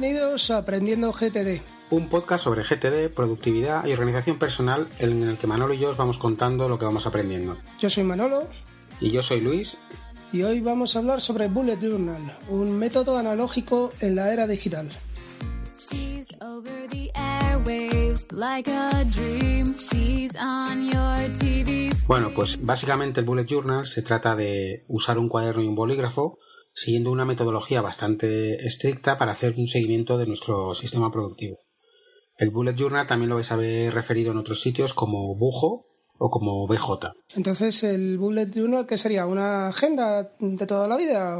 Bienvenidos a Aprendiendo GTD. Un podcast sobre GTD, productividad y organización personal en el que Manolo y yo os vamos contando lo que vamos aprendiendo. Yo soy Manolo. Y yo soy Luis. Y hoy vamos a hablar sobre Bullet Journal, un método analógico en la era digital. Bueno, pues básicamente el Bullet Journal se trata de usar un cuaderno y un bolígrafo siguiendo una metodología bastante estricta para hacer un seguimiento de nuestro sistema productivo. El Bullet Journal también lo vais a ver referido en otros sitios como Bujo o como BJ. Entonces, ¿el Bullet Journal qué sería? ¿Una agenda de toda la vida?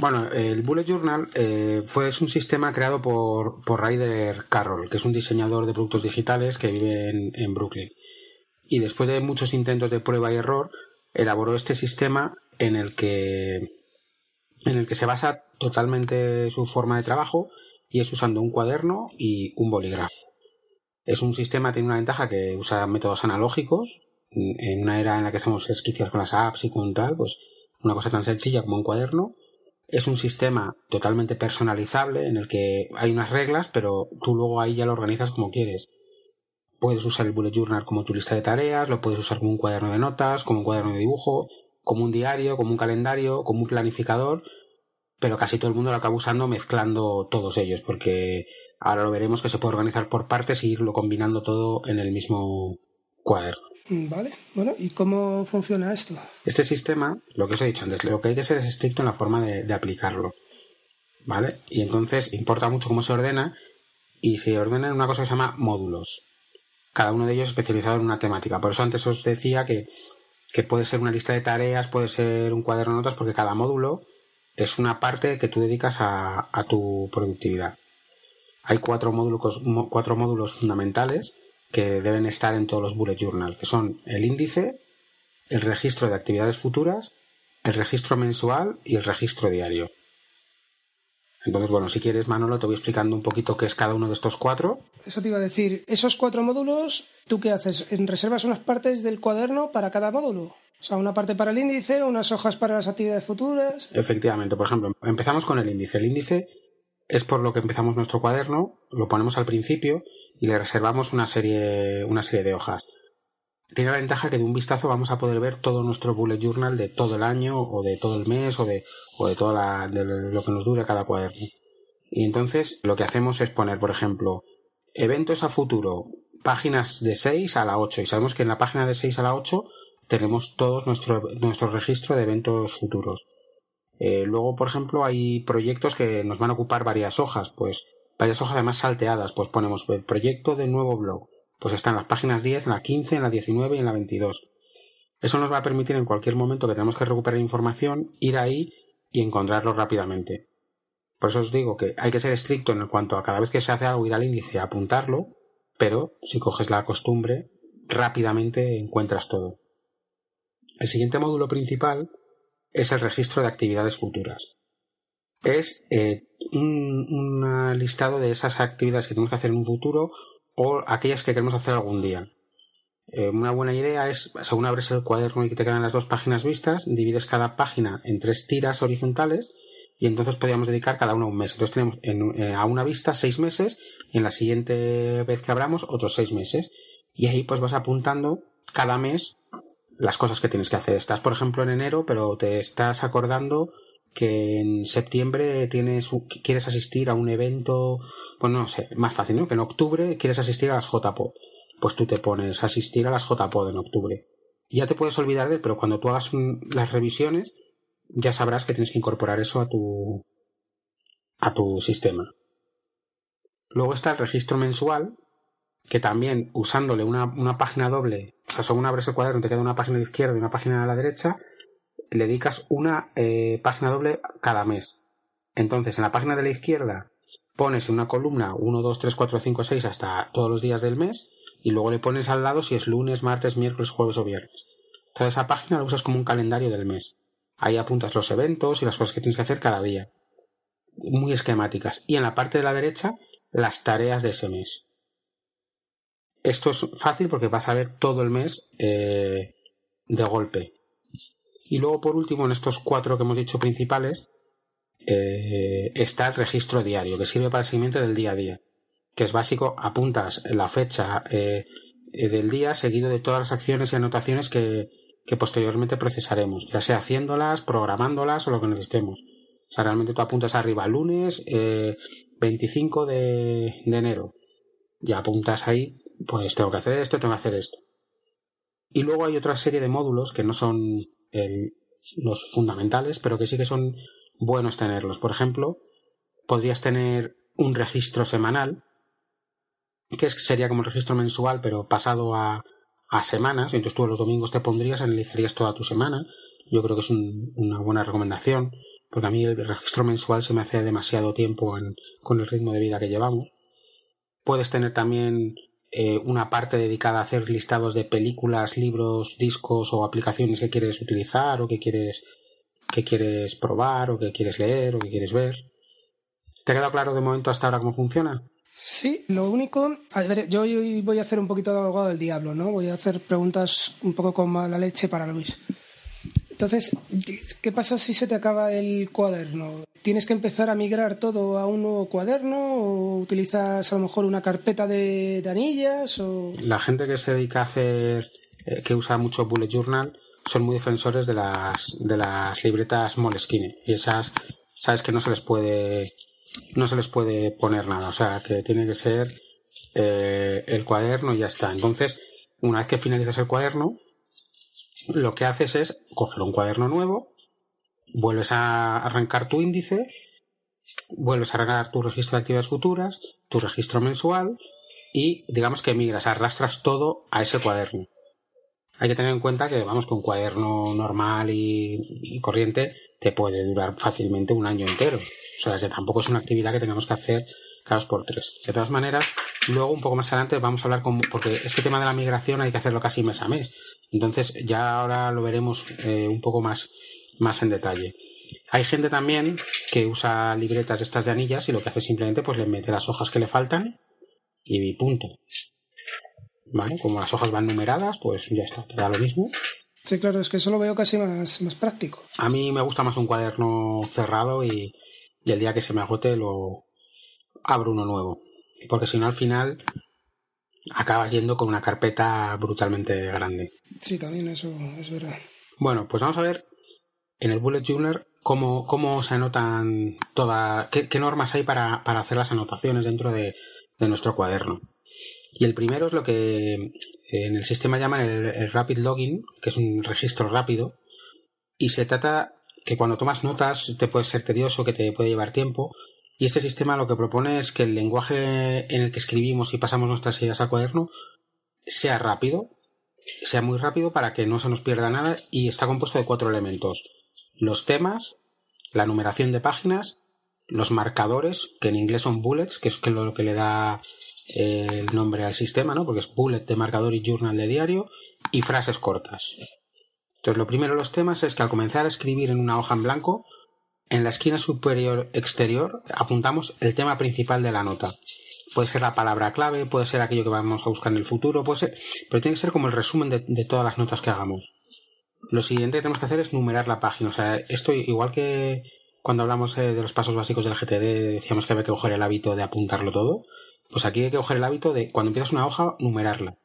Bueno, el Bullet Journal eh, fue, es un sistema creado por, por Ryder Carroll, que es un diseñador de productos digitales que vive en, Brooklyn. Y después de muchos intentos de prueba y error, elaboró este sistema en el que, en el que se basa totalmente su forma de trabajo y es usando un cuaderno y un bolígrafo. Es un sistema, tiene una ventaja que usa métodos analógicos. En una era en la que somos esquicios con las apps y con tal, pues una cosa tan sencilla como un cuaderno. Es un sistema totalmente personalizable en el que hay unas reglas, pero tú luego ahí ya lo organizas como quieres. Puedes usar el bullet journal como tu lista de tareas, lo puedes usar como un cuaderno de notas, como un cuaderno de dibujo, como un diario, como un calendario, como un planificador, pero casi todo el mundo lo acaba usando mezclando todos ellos, porque ahora lo veremos que se puede organizar por partes e irlo combinando todo en el mismo cuaderno. Mm, vale, bueno, ¿y cómo funciona esto? Este sistema, lo que os he dicho antes, lo que hay que ser es estricto en la forma de, aplicarlo. ¿Vale? Y entonces importa mucho cómo se ordena y se ordena en una cosa que se llama módulos. Cada uno de ellos especializado en una temática. Por eso antes os decía que, que puede ser una lista de tareas, puede ser un cuaderno de notas, porque cada módulo es una parte que tú dedicas a, tu productividad. Hay cuatro módulos, cuatro módulos fundamentales que deben estar en todos los bullet journal, que son el índice, el registro de actividades futuras, el registro mensual y el registro diario. Entonces, bueno, si quieres, Manolo, te voy explicando un poquito qué es cada uno de estos cuatro. Eso te iba a decir, esos cuatro módulos, ¿tú qué haces? ¿Reservas unas partes del cuaderno para cada módulo? O sea, una parte para el índice, unas hojas para las actividades futuras. Efectivamente, por ejemplo, empezamos con el índice. El índice es por lo que empezamos nuestro cuaderno, lo ponemos al principio y le reservamos una serie, una serie de hojas. Tiene la ventaja que de un vistazo vamos a poder ver todo nuestro bullet journal de todo el año o de todo el mes o de, o de todo lo que nos dure cada cuaderno. Y entonces lo que hacemos es poner, por ejemplo, eventos a futuro, páginas de 6 a la 8. Y sabemos que en la página de 6 a la 8 tenemos todos nuestro, nuestro registro de eventos futuros. Eh, luego, por ejemplo, hay proyectos que nos van a ocupar varias hojas, pues varias hojas además salteadas, pues ponemos el proyecto de nuevo blog, pues está en las páginas 10, en la 15, en la 19 y en la 22. Eso nos va a permitir en cualquier momento que tenemos que recuperar información, ir ahí y encontrarlo rápidamente. Por eso os digo que hay que ser estricto en cuanto a cada vez que se hace algo ir al índice a apuntarlo, pero si coges la costumbre, rápidamente encuentras todo. El siguiente módulo principal es el registro de actividades futuras. Es eh, un, listado de esas actividades que tenemos que hacer en un futuro o aquellas que queremos hacer algún día. Eh, una buena idea es, según abres el cuaderno y que te quedan las dos páginas vistas, divides cada página en tres tiras horizontales y entonces podríamos dedicar cada una un mes. Entonces tenemos eh, a una vista seis meses y en la siguiente vez que abramos otros seis meses. Y ahí pues vas apuntando cada mes las cosas que tienes que hacer. Estás, por ejemplo, en enero, pero te estás acordando que en septiembre tienes quieres asistir a un evento, pues no sé, más fácil, ¿no? Que en octubre quieres asistir a las JPO. Pues tú te pones a asistir a las JPO en octubre. Y ya te puedes olvidar de él, pero cuando tú hagas las revisiones, ya sabrás que tienes que incorporar eso a tu a tu sistema. Luego está el registro mensual, que también usándole una, una página doble, o sea, según abres el cuaderno te queda una página a la izquierda y una página a la derecha, le dedicas una eh, página doble cada mes. Entonces, en la página de la izquierda pones en una columna 1, 2, 3, 4, 5, 6 hasta todos los días del mes y luego le pones al lado si es lunes, martes, miércoles, jueves o viernes. Toda esa página la usas como un calendario del mes. Ahí apuntas los eventos y las cosas que tienes que hacer cada día. Muy esquemáticas. Y en la parte de la derecha, las tareas de ese mes. Esto es fácil porque vas a ver todo el mes eh, de golpe. Y luego, por último, en estos cuatro que hemos dicho principales, eh, está el registro diario, que sirve para el seguimiento del día a día, que es básico, apuntas la fecha eh, del día seguido de todas las acciones y anotaciones que, que posteriormente procesaremos, ya sea haciéndolas, programándolas o lo que necesitemos. O sea, realmente tú apuntas arriba lunes eh, 25 de, de enero y apuntas ahí, pues tengo que hacer esto, tengo que hacer esto. Y luego hay otra serie de módulos que no son los fundamentales, pero que sí que son buenos tenerlos. Por ejemplo, podrías tener un registro semanal, que sería como el registro mensual, pero pasado a, a semanas. Entonces tú los domingos te pondrías, analizarías toda tu semana. Yo creo que es una buena recomendación, porque a mí el registro mensual se me hace demasiado tiempo con el ritmo de vida que llevamos. Puedes tener también eh, una parte dedicada a hacer listados de películas, libros, discos o aplicaciones que quieres utilizar o que quieres que quieres probar o que quieres leer o que quieres ver. ¿Te ha quedado claro de momento hasta ahora cómo funciona? Sí, lo único, a ver, yo hoy voy a hacer un poquito de abogado del diablo, ¿no? Voy a hacer preguntas un poco con mala leche para Luis. Entonces, ¿qué pasa si se te acaba el cuaderno? ¿Tienes que empezar a migrar todo a un nuevo cuaderno o utilizas a lo mejor una carpeta de, anillas? O... La gente que se dedica a hacer, eh, que usa mucho Bullet Journal, son muy defensores de las, de las libretas Moleskine. Y esas, sabes que no se les puede, no se les puede poner nada. O sea, que tiene que ser eh, el cuaderno y ya está. Entonces, una vez que finalizas el cuaderno, lo que haces es coger un cuaderno nuevo, vuelves a arrancar tu índice, vuelves a arrancar tu registro de actividades futuras, tu registro mensual y digamos que migras, arrastras todo a ese cuaderno. Hay que tener en cuenta que, vamos, que un cuaderno normal y, corriente te puede durar fácilmente un año entero. O sea, que tampoco es una actividad que tengamos que hacer cada por tres. De todas maneras, luego un poco más adelante vamos a hablar con, porque este tema de la migración hay que hacerlo casi mes a mes. Entonces ya ahora lo veremos eh, un poco más, más en detalle. Hay gente también que usa libretas de estas de anillas y lo que hace simplemente pues le mete las hojas que le faltan y punto. ¿Vale? Como las hojas van numeradas, pues ya está, queda lo mismo. Sí, claro, es que eso lo veo casi más, más práctico. A mí me gusta más un cuaderno cerrado y, y el día que se me agote lo abro uno nuevo. Porque si no al final acabas yendo con una carpeta brutalmente grande. Sí, también eso es verdad. Bueno, pues vamos a ver en el Bullet Journal cómo, cómo se anotan todas, qué, normas hay para, hacer las anotaciones dentro de, nuestro cuaderno. Y el primero es lo que en el sistema llaman el, Rapid Login, que es un registro rápido, y se trata que cuando tomas notas te puede ser tedioso, que te puede llevar tiempo, y este sistema lo que propone es que el lenguaje en el que escribimos y pasamos nuestras ideas al cuaderno sea rápido, sea muy rápido para que no se nos pierda nada y está compuesto de cuatro elementos. Los temas, la numeración de páginas, los marcadores, que en inglés son bullets, que es lo que le da eh, el nombre al sistema, ¿no? Porque es bullet de marcador y journal de diario, y frases cortas. Entonces, lo primero de los temas es que al comenzar a escribir en una hoja en blanco, en la esquina superior exterior apuntamos el tema principal de la nota. Puede ser la palabra clave, puede ser aquello que vamos a buscar en el futuro, puede ser, pero tiene que ser como el resumen de, todas las notas que hagamos. Lo siguiente que tenemos que hacer es numerar la página. O sea, esto igual que cuando hablamos eh, de los pasos básicos del GTD decíamos que había que coger el hábito de apuntarlo todo, pues aquí hay que coger el hábito de cuando empiezas una hoja, numerarla.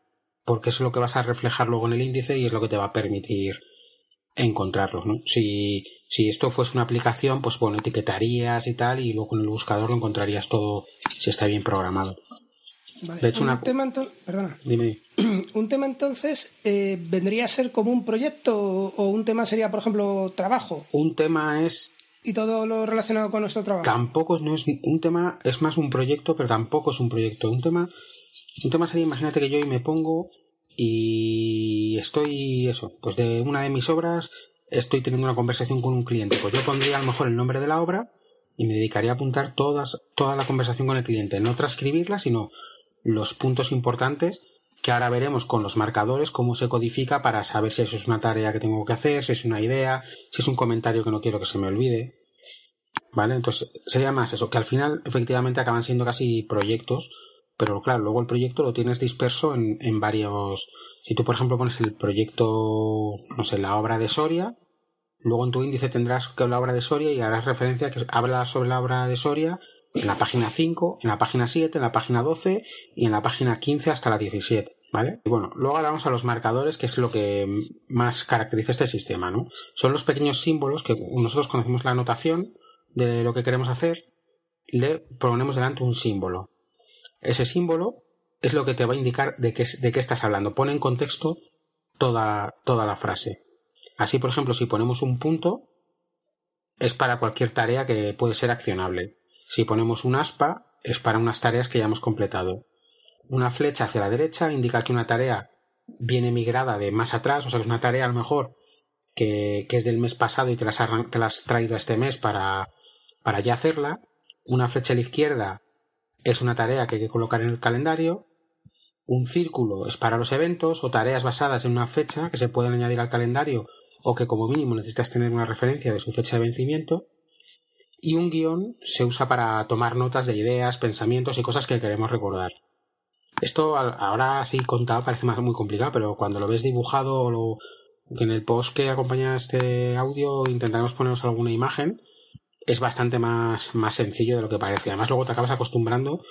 Porque es lo que vas a reflejar luego en el índice y es lo que te va a permitir encontrarlos, ¿no? Si, si esto fuese una aplicación, pues bueno, etiquetarías y tal, y luego en el buscador lo encontrarías todo si está bien programado. De hecho, un tema perdona. Dime. Un tema entonces eh, vendría a ser como un proyecto o un tema sería, por ejemplo, trabajo. Un tema es y todo lo relacionado con nuestro trabajo. Tampoco no es un tema, es más un proyecto, pero tampoco es un proyecto. Un tema, un tema sería, imagínate que yo hoy me pongo y estoy, eso, pues de una de mis obras estoy teniendo una conversación con un cliente. Pues yo pondría a lo mejor el nombre de la obra y me dedicaría a apuntar todas, toda la conversación con el cliente. No transcribirla, sino los puntos importantes que ahora veremos con los marcadores cómo se codifica para saber si eso es una tarea que tengo que hacer, si es una idea, si es un comentario que no quiero que se me olvide. ¿Vale? Entonces sería más eso, que al final efectivamente acaban siendo casi proyectos pero claro, luego el proyecto lo tienes disperso en, en varios. Si tú, por ejemplo, pones el proyecto, no sé, la obra de Soria, Luego en tu índice tendrás que la obra de Soria y harás referencia que habla sobre la obra de Soria en la página 5, en la página 7, en la página 12 y en la página 15 hasta la 17. ¿Vale? Y bueno, luego hablamos a los marcadores, que es lo que más caracteriza este sistema, ¿no? Son los pequeños símbolos que nosotros conocemos la anotación de lo que queremos hacer, le ponemos delante un símbolo. Ese símbolo es lo que te va a indicar de qué, de qué estás hablando. Pone en contexto toda, toda la frase. Así, por ejemplo, si ponemos un punto, es para cualquier tarea que puede ser accionable. Si ponemos un aspa, es para unas tareas que ya hemos completado. Una flecha hacia la derecha indica que una tarea viene migrada de más atrás, o sea, es una tarea a lo mejor que, es del mes pasado y te las, te las has traído este mes para, para ya hacerla. Una flecha a la izquierda es una tarea que hay que colocar en el calendario. Un círculo es para los eventos o tareas basadas en una fecha que se pueden añadir al calendario o que como mínimo necesitas tener una referencia de su fecha de vencimiento. Y un guion se usa para tomar notas de ideas, pensamientos y cosas que queremos recordar. Esto ahora sí contado parece más muy complicado, pero cuando lo ves dibujado o en el post que acompaña este audio intentaremos poneros alguna imagen, es bastante más, más sencillo de lo que parece. Además luego te acabas acostumbrando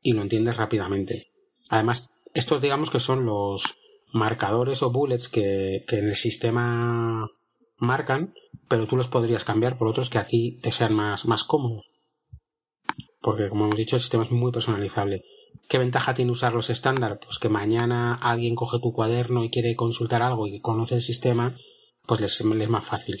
y lo entiendes rápidamente. Además, estos digamos que son los, marcadores o bullets que, en el sistema marcan, pero tú los podrías cambiar por otros que aquí te sean más, más cómodos. Porque, como hemos dicho, el sistema es muy personalizable. ¿Qué ventaja tiene usar los estándar? Pues que mañana alguien coge tu cuaderno y quiere consultar algo y conoce el sistema, pues les, les es más fácil.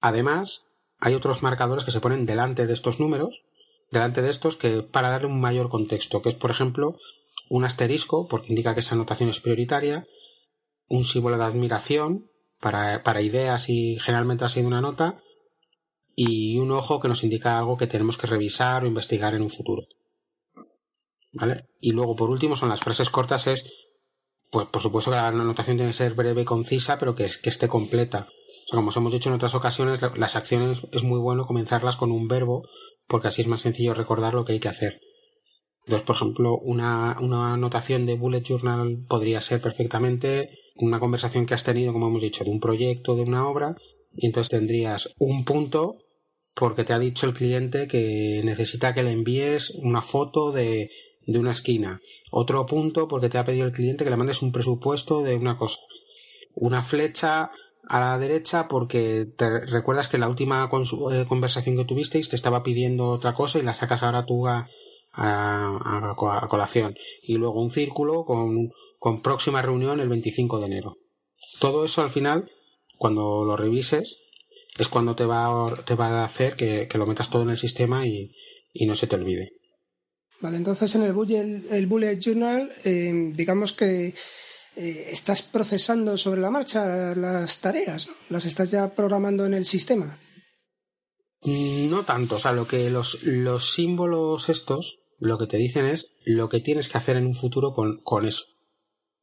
Además, hay otros marcadores que se ponen delante de estos números, delante de estos, que para darle un mayor contexto, que es, por ejemplo, un asterisco porque indica que esa anotación es prioritaria, un símbolo de admiración para, para ideas y generalmente ha sido una nota, y un ojo que nos indica algo que tenemos que revisar o investigar en un futuro. ¿Vale? Y luego, por último, son las frases cortas, es, pues por supuesto que la anotación tiene que ser breve y concisa, pero que, que esté completa. como os hemos dicho en otras ocasiones, las acciones es muy bueno comenzarlas con un verbo, porque así es más sencillo recordar lo que hay que hacer. Entonces, por ejemplo, una, una anotación de bullet journal podría ser perfectamente una conversación que has tenido, como hemos dicho, de un proyecto, de una obra, y entonces tendrías un punto porque te ha dicho el cliente que necesita que le envíes una foto de, de una esquina. Otro punto porque te ha pedido el cliente que le mandes un presupuesto de una cosa. Una flecha a la derecha porque te recuerdas que la última eh, conversación que tuvisteis te estaba pidiendo otra cosa y la sacas ahora tú a, a, colación. Y luego un círculo con, con próxima reunión el 25 de enero. Todo eso al final, cuando lo revises, es cuando te va, te va a hacer que, lo metas todo en el sistema y, no se te olvide. Vale, entonces en el bullet, el bullet journal, eh, digamos que eh, estás procesando sobre la marcha las tareas, las estás ya programando en el sistema. No tanto, o sea, lo que los, los símbolos estos lo que te dicen es lo que tienes que hacer en un futuro con, con eso.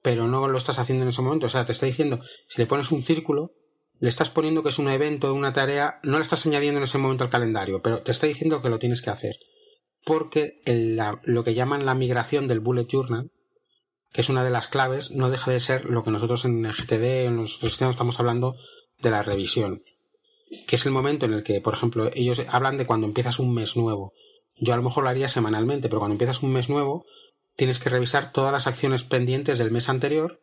Pero no lo estás haciendo en ese momento. O sea, te está diciendo, si le pones un círculo, le estás poniendo que es un evento, una tarea, no le estás añadiendo en ese momento al calendario, pero te está diciendo que lo tienes que hacer. Porque lo que llaman la migración del bullet journal, que es una de las claves, no deja de ser lo que nosotros en el GTD, en los sistemas estamos hablando de la revisión. Que es el momento en el que, por ejemplo, ellos hablan de cuando empiezas un mes nuevo. Yo a lo mejor lo haría semanalmente, pero cuando empiezas un mes nuevo, tienes que revisar todas las acciones pendientes del mes anterior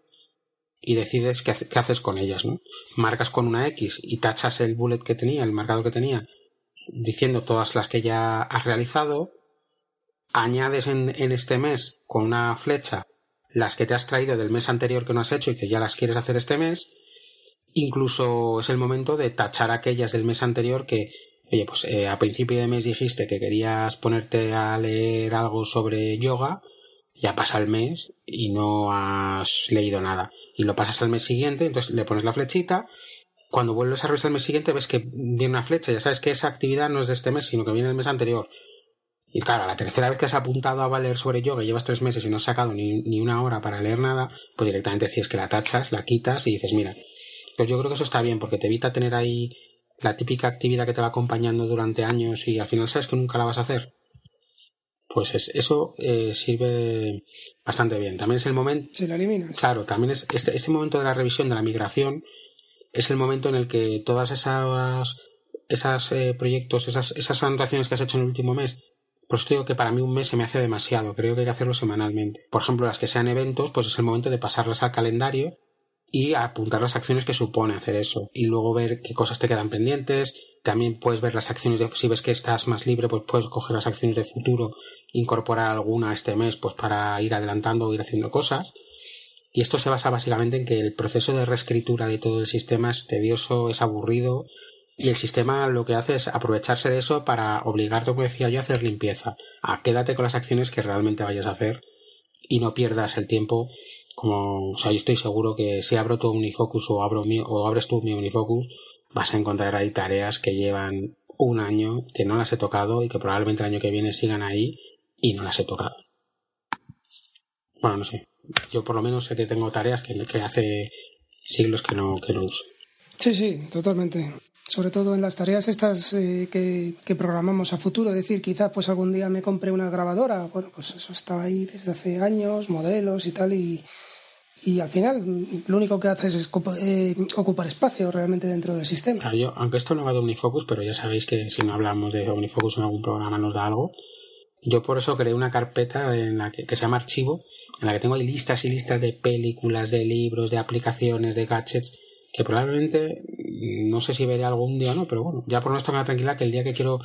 y decides qué, haces con ellas, ¿no? Marcas con una X y tachas el bullet que tenía, el marcador que tenía, diciendo todas las que ya has realizado, añades en, este mes con una flecha las que te has traído del mes anterior que no has hecho y que ya las quieres hacer este mes, incluso es el momento de tachar aquellas del mes anterior que oye, pues eh, a principio de mes dijiste que querías ponerte a leer algo sobre yoga, ya pasa el mes y no has leído nada. Y lo pasas al mes siguiente, entonces le pones la flechita. Cuando vuelves a revisar el mes siguiente ves que viene una flecha, ya sabes que esa actividad no es de este mes, sino que viene del mes anterior. Y claro, la tercera vez que has apuntado a valer sobre yoga, llevas tres meses y no has sacado ni, ni una hora para leer nada, pues directamente decides que la tachas, la quitas y dices, mira, pues yo creo que eso está bien porque te evita tener ahí la típica actividad que te va acompañando durante años y al final sabes que nunca la vas a hacer. Pues eso eh, sirve bastante bien. También es el momento. Se la elimina. Claro, también es este, este momento de la revisión de la migración es el momento en el que todas esas, esas eh, proyectos, esas, esas anotaciones que has hecho en el último mes, pues te digo que para mí un mes se me hace demasiado, creo que hay que hacerlo semanalmente. Por ejemplo, las que sean eventos, pues es el momento de pasarlas al calendario y apuntar las acciones que supone hacer eso. Y luego ver qué cosas te quedan pendientes. También puedes ver las acciones de si ves que estás más libre pues puedes coger las acciones de futuro incorporar alguna este mes pues para ir adelantando o ir haciendo cosas. Y esto se basa básicamente en que el proceso de reescritura de todo el sistema es tedioso es aburrido y el sistema lo que hace es aprovecharse de eso para obligarte como decía yo a hacer limpieza. A quédate con las acciones que realmente vayas a hacer y no pierdas el tiempo como, o sea, yo estoy seguro que si abro tu Unifocus o, abro mi, o abres tu mi Unifocus, vas a encontrar ahí tareas que llevan un año, que no las he tocado y que probablemente el año que viene sigan ahí y no las he tocado. Bueno, no sé. Yo por lo menos sé que tengo tareas que, que hace siglos que no, que no uso. Sí, sí, totalmente. Sobre todo en las tareas estas eh, que, que, programamos a futuro. Es decir, quizás pues algún día me compre una grabadora. Bueno, pues eso estaba ahí desde hace años, modelos y tal, y, y al final lo único que haces es eh, ocupar espacio realmente dentro del sistema. aunque esto no va de Omnifocus, pero ya sabéis que si no hablamos de Omnifocus en algún programa nos da algo. Yo por eso creé una carpeta en la que, se llama archivo, en la que tengo listas y listas de películas, de libros, de aplicaciones, de gadgets, que probablemente no sé si veré algún día o no, pero bueno, ya por no estar tranquila que el día que quiero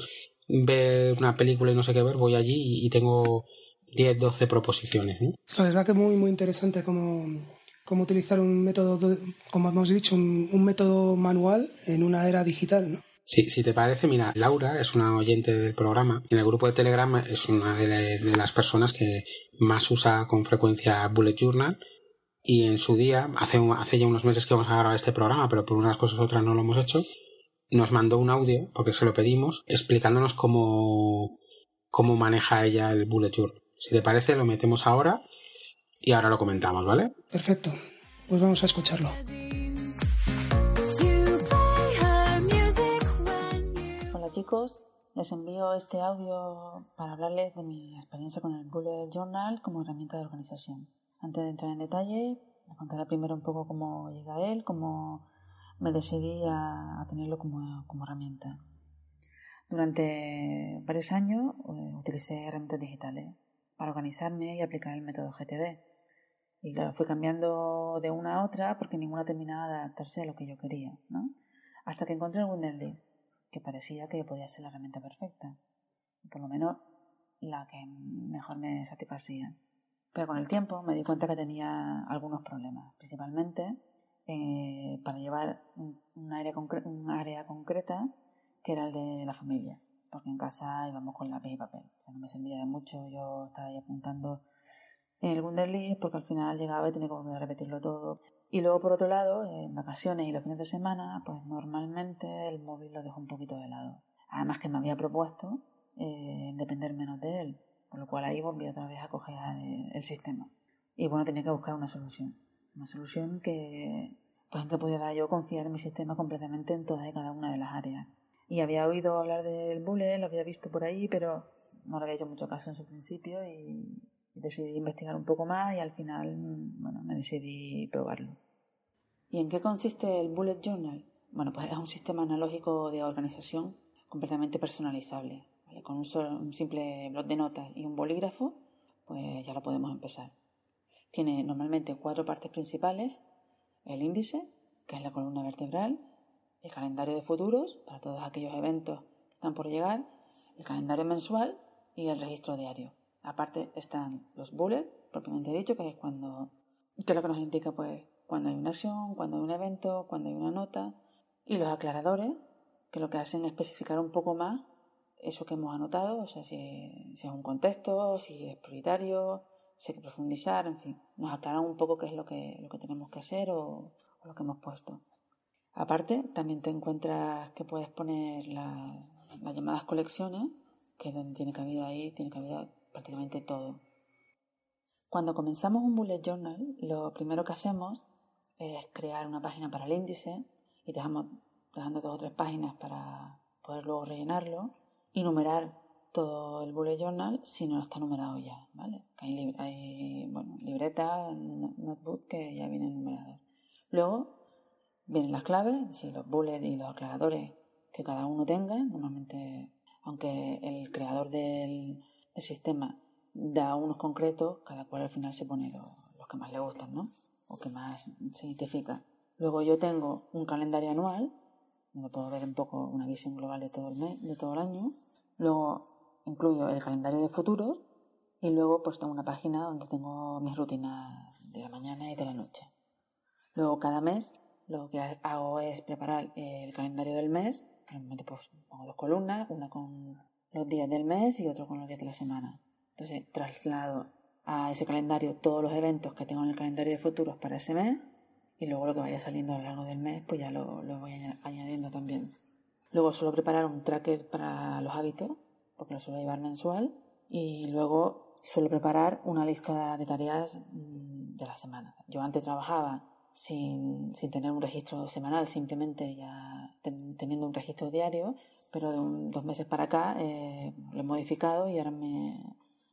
ver una película y no sé qué ver, voy allí y tengo 10, 12 proposiciones. La verdad que muy, muy interesante cómo, cómo utilizar un método, como hemos dicho, un, método manual en una era digital, ¿no? Sí, si te parece, mira, Laura es una oyente del programa. En el grupo de Telegram es una de, las personas que más usa con frecuencia Bullet Journal. Y en su día, hace, hace ya unos meses que vamos a grabar este programa, pero por unas cosas u otras no lo hemos hecho, nos mandó un audio, porque se lo pedimos, explicándonos cómo, cómo maneja ella el Bullet Journal. Si te parece, lo metemos ahora y ahora lo comentamos, ¿vale? Perfecto. Pues vamos a escucharlo. Hola chicos, les envío este audio para hablarles de mi experiencia con el Bullet Journal como herramienta de organización. Antes de entrar en detalle, les contaré primero un poco cómo llega a él, cómo me decidí a, tenerlo como, como, herramienta. Durante varios años eh, utilicé herramientas digitales para organizarme y aplicar el método GTD. Y lo fui cambiando de una a otra porque ninguna terminaba de adaptarse a lo que yo quería, ¿no? Hasta que encontré el Wunderlist, que parecía que podía ser la herramienta perfecta. Por lo menos la que mejor me satisfacía. Pero con el tiempo me di cuenta que tenía algunos problemas, principalmente eh, para llevar un área, un área concreta que era el de la familia porque en casa íbamos con lápiz y papel. O sea, no me servía de mucho, yo estaba ahí apuntando en el Wunderlist porque al final llegaba y tenía que repetirlo todo. Y luego, por otro lado, en vacaciones y los fines de semana, pues normalmente el móvil lo dejo un poquito de lado. Además que me había propuesto eh, depender menos de él, por lo cual ahí volví otra vez a coger el sistema. Y bueno, tenía que buscar una solución. Una solución que, pues en que pudiera yo confiar en mi sistema completamente en todas y cada una de las áreas. Y había oído hablar del bullet, lo había visto por ahí, pero no le había hecho mucho caso en su principio y, decidí investigar un poco más y al final, bueno, me decidí probarlo. ¿Y en qué consiste el Bullet Journal? Bueno, pues es un sistema analógico de organización completamente personalizable. Con un, solo, un simple blot de notas y un bolígrafo, pues ya lo podemos empezar. Tiene normalmente cuatro partes principales. El índice, que es la columna vertebral, el calendario de futuros para todos aquellos eventos que están por llegar, el calendario mensual y el registro diario. Aparte están los bullets, propiamente dicho, que es cuando que lo que nos indica pues cuando hay una acción, cuando hay un evento, cuando hay una nota, y los aclaradores, que lo que hacen es especificar un poco más eso que hemos anotado, o sea, si, es un contexto, si es prioritario, si hay que profundizar, en fin, nos aclaran un poco qué es lo que, lo que tenemos que hacer o lo que hemos puesto. Aparte, también te encuentras que puedes poner las llamadas colecciones, que tiene cabida ahí, tiene cabida prácticamente todo. Cuando comenzamos un bullet journal, lo primero que hacemos es crear una página para el índice y dejamos dejando dos o tres páginas para poder luego rellenarlo y numerar todo el bullet journal si no está numerado ya, ¿vale? hay, bueno, libretas, notebook que ya vienen numerados. Luego vienen las claves, los bullets y los aclaradores que cada uno tenga. Normalmente, aunque el creador del, sistema da unos concretos, cada cual al final se pone los que más le gustan, ¿no? O que más se identifica. Luego yo tengo un calendario anual, donde puedo ver un poco una visión global de todo el mes, de todo el año. Luego incluyo el calendario de futuros y luego pues tengo una página donde tengo mis rutinas de la mañana y de la noche. Luego cada mes lo que hago es preparar el calendario del mes. Normalmente pues pongo dos columnas, una con los días del mes y otra con los días de la semana. Entonces traslado a ese calendario todos los eventos que tengo en el calendario de futuros para ese mes y luego lo que vaya saliendo a lo largo del mes pues ya lo, lo voy añadiendo también. Luego suelo preparar un tracker para los hábitos porque lo suelo llevar mensual y luego suelo preparar una lista de tareas mm, de la semana. Yo antes trabajaba sin, sin tener un registro semanal, simplemente ya teniendo un registro diario, pero de dos meses para acá eh, lo he modificado y ahora me,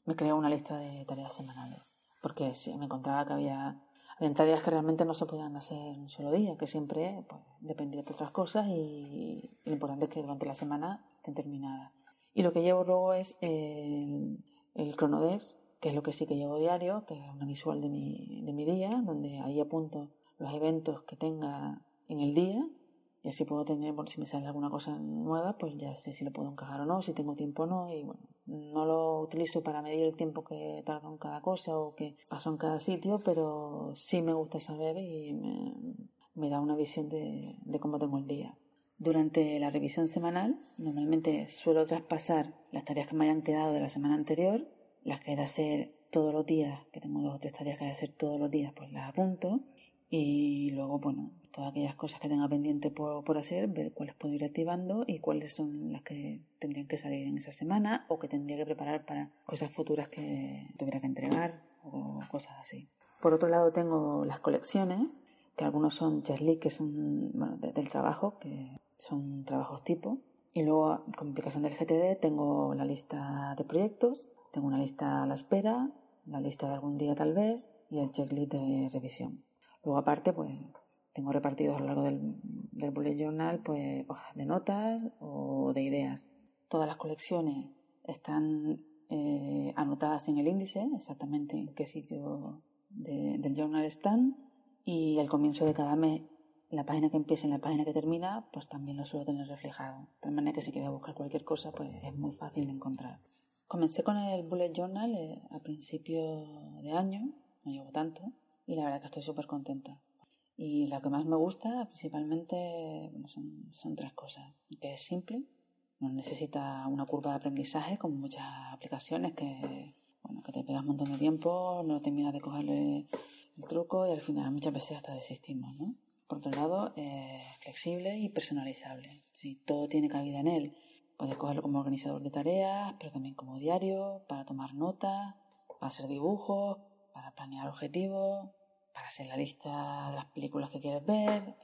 me creo una lista de tareas semanales. Porque sí, me encontraba que había, había tareas que realmente no se podían hacer en un solo día, que siempre pues, dependía de otras cosas y, lo importante es que durante la semana estén terminadas. Y lo que llevo luego es el, el Cronodex, que es lo que sí que llevo diario, que es una visual de mi, de mi día, donde ahí apunto los eventos que tenga en el día y así puedo tener, si me sale alguna cosa nueva, pues ya sé si lo puedo encajar o no, si tengo tiempo o no. Y bueno, no lo utilizo para medir el tiempo que tardo en cada cosa o que paso en cada sitio, pero sí me gusta saber y me, da una visión de, de cómo tengo el día. Durante la revisión semanal, normalmente suelo traspasar las tareas que me hayan quedado de la semana anterior, las que he de hacer todos los días, que tengo dos o tres tareas que he de hacer todos los días, pues las apunto y luego, bueno, todas aquellas cosas que tenga pendiente por, por, hacer, ver cuáles puedo ir activando y cuáles son las que tendrían que salir en esa semana o que tendría que preparar para cosas futuras que tuviera que entregar o cosas así. Por otro lado, tengo las colecciones, que algunos son checklist, que son bueno, del trabajo, que son trabajos tipo. Y luego, con aplicación del GTD, tengo la lista de proyectos, tengo una lista a la espera, la lista de algún día tal vez y el checklist de revisión. Luego aparte, pues tengo repartidos a lo largo del, del bullet journal pues hojas de notas o de ideas. Todas las colecciones están eh, anotadas en el índice, exactamente en qué sitio del journal están. Y al comienzo de cada mes, la página que empieza y la página que termina, pues también lo suelo tener reflejado. De tal manera que si quiero buscar cualquier cosa, pues es muy fácil de encontrar. Comencé con el bullet journal eh, a principio de año, no llevo tanto, y la verdad que estoy súper contenta. Y lo que más me gusta principalmente son, son tres cosas. Que es simple, no necesita una curva de aprendizaje como muchas aplicaciones que, bueno, que te pegas un montón de tiempo, no terminas de cogerle el truco y al final muchas veces hasta desistimos, ¿no? Por otro lado, es flexible y personalizable. Si todo tiene cabida en él, puedes cogerlo como organizador de tareas, pero también como diario, para tomar notas, para hacer dibujos, para planear objetivos, para hacer la lista de las películas que quieres ver,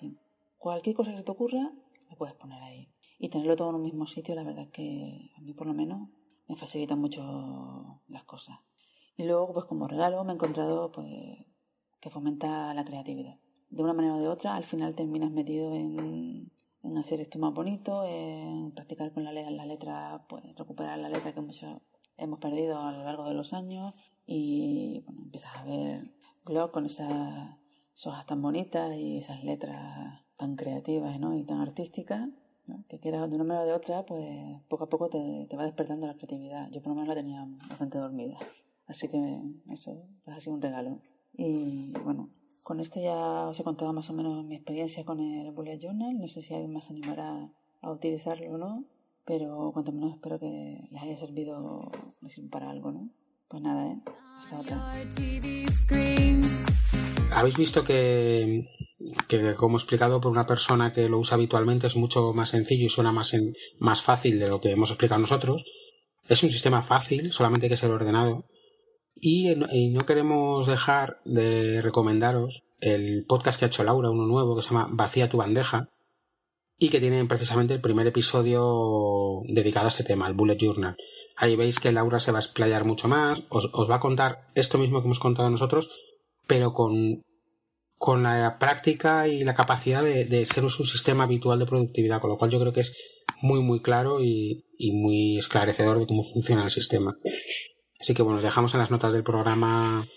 cualquier cosa que se te ocurra, lo puedes poner ahí. Y tenerlo todo en un mismo sitio, la verdad es que a mí por lo menos me facilita mucho las cosas. Y luego, pues como regalo, me he encontrado pues que fomenta la creatividad. De una manera o de otra, al final terminas metido en, en hacer esto más bonito, en practicar con la, la letra, pues recuperar la letra que muchos hemos perdido a lo largo de los años y bueno, empiezas a ver blog con esas, hojas tan bonitas y esas letras tan creativas ¿no? y tan artísticas, que quieras de una manera o de otra, pues poco a poco te, te, va despertando la creatividad. Yo por lo menos la tenía bastante dormida. Así que eso pues ha sido un regalo. Y bueno, con esto ya os he contado más o menos mi experiencia con el Bullet Journal. No sé si alguien más animará a utilizarlo o no, pero cuanto menos espero que les haya servido para algo, ¿no? Pues nada, ¿eh? Hasta otra. Habéis visto que, que, como explicado, por una persona que lo usa habitualmente es mucho más sencillo y suena más, más fácil de lo que hemos explicado nosotros. Es un sistema fácil, solamente hay que ser ordenado. Y, no queremos dejar de recomendaros el podcast que ha hecho Laura, uno nuevo, que se llama Vacía tu bandeja, y que tiene precisamente el primer episodio dedicado a este tema, el Bullet Journal. Ahí veis que Laura se va a explayar mucho más, os, va a contar esto mismo que hemos contado nosotros, pero con la práctica y la capacidad de, ser un sistema habitual de productividad, con lo cual yo creo que es muy muy claro y, muy esclarecedor de cómo funciona el sistema. Así que bueno, os dejamos en las notas del programa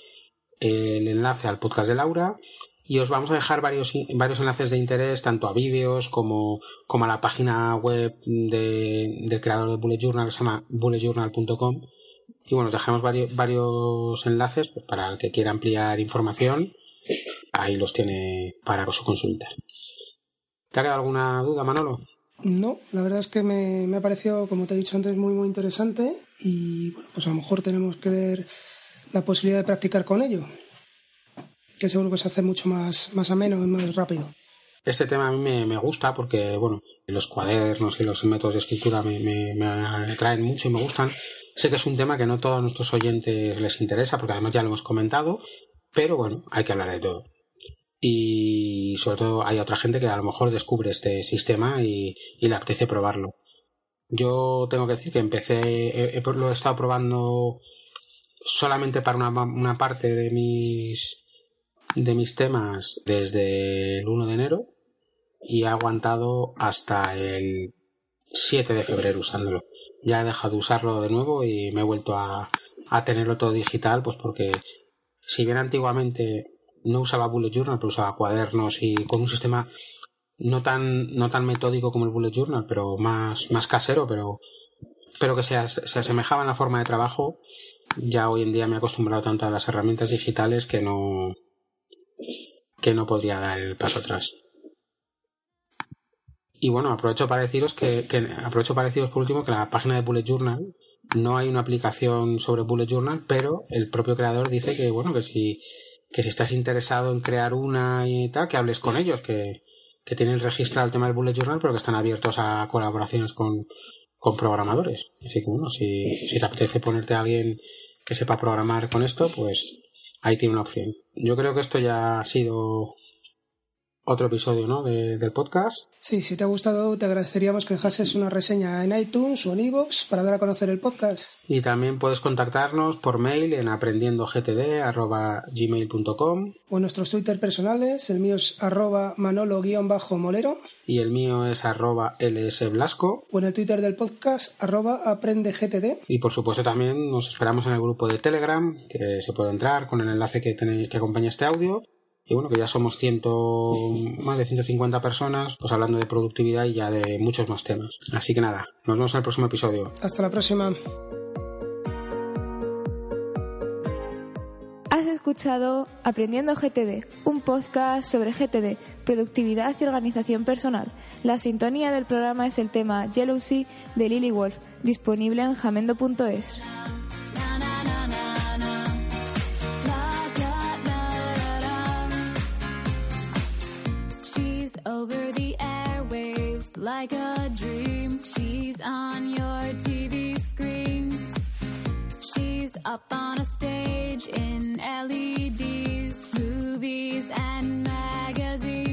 el enlace al podcast de Laura y os vamos a dejar varios, varios enlaces de interés tanto a vídeos como, como a la página web de, del creador de Bullet Journal que se llama bulletjournal.com y bueno, os dejaremos varios, varios enlaces pues, para el que quiera ampliar información ahí los tiene para su consulta. ¿Te ha quedado alguna duda, Manolo? No, la verdad es que me, me ha parecido, como te he dicho antes, muy, muy interesante y bueno, pues a lo mejor tenemos que ver la posibilidad de practicar con ello, que seguro que se hace mucho más, más ameno y más rápido. Este tema a mí me, gusta porque, bueno, los cuadernos y los métodos de escritura me, me, me atraen mucho y me gustan. Sé que es un tema que no a todos nuestros oyentes les interesa porque además ya lo hemos comentado, pero bueno, hay que hablar de todo y sobre todo hay otra gente que a lo mejor descubre este sistema y, le apetece probarlo. Yo tengo que decir que empecé, lo he estado probando solamente para una, una, parte de mis de mis temas desde el 1 de enero y he aguantado hasta el 7 de febrero usándolo. Ya he dejado de usarlo de nuevo y me he vuelto a, a tenerlo todo digital, pues porque si bien antiguamente no usaba Bullet Journal, pero usaba cuadernos y con un sistema no tan, no tan metódico como el Bullet Journal, pero más, más casero, pero, pero que se, se asemejaba en la forma de trabajo. Ya hoy en día me he acostumbrado tanto a las herramientas digitales que no, que no podría dar el paso atrás. Y bueno, aprovecho para deciros que, aprovecho para deciros por último que la página de Bullet Journal no hay una aplicación sobre Bullet Journal, pero el propio creador dice que bueno, que si que si estás interesado en crear una y tal, que hables con ellos, que, que tienen registrado el tema del Bullet Journal, pero que están abiertos a colaboraciones con, con programadores. Así que bueno, si te apetece ponerte a alguien que sepa programar con esto, pues ahí tiene una opción. Yo creo que esto ya ha sido otro episodio ¿no? del podcast. Sí, si te ha gustado, te agradeceríamos que dejases una reseña en iTunes o en iVoox para dar a conocer el podcast. Y también puedes contactarnos por mail en aprendiendogtd.gmail.com o en nuestros Twitter personales, el mío es arroba manolo-molero y el mío es arroba lsblasco o en el Twitter del podcast arroba aprendegtd y por supuesto también nos esperamos en el grupo de Telegram que se puede entrar con el enlace que tenéis que acompaña este audio y bueno, que ya somos ciento, más de 150 personas, pues hablando de productividad y ya de muchos más temas. Así que nada, nos vemos en el próximo episodio. Hasta la próxima. Aprendiendo GTD, un podcast sobre GTD, productividad y organización personal. La sintonía del programa es el tema Sea de Lily Wolf, disponible en jamendo.es. like a dream. She's on your. She's up on a stage in LEDs, movies and magazines.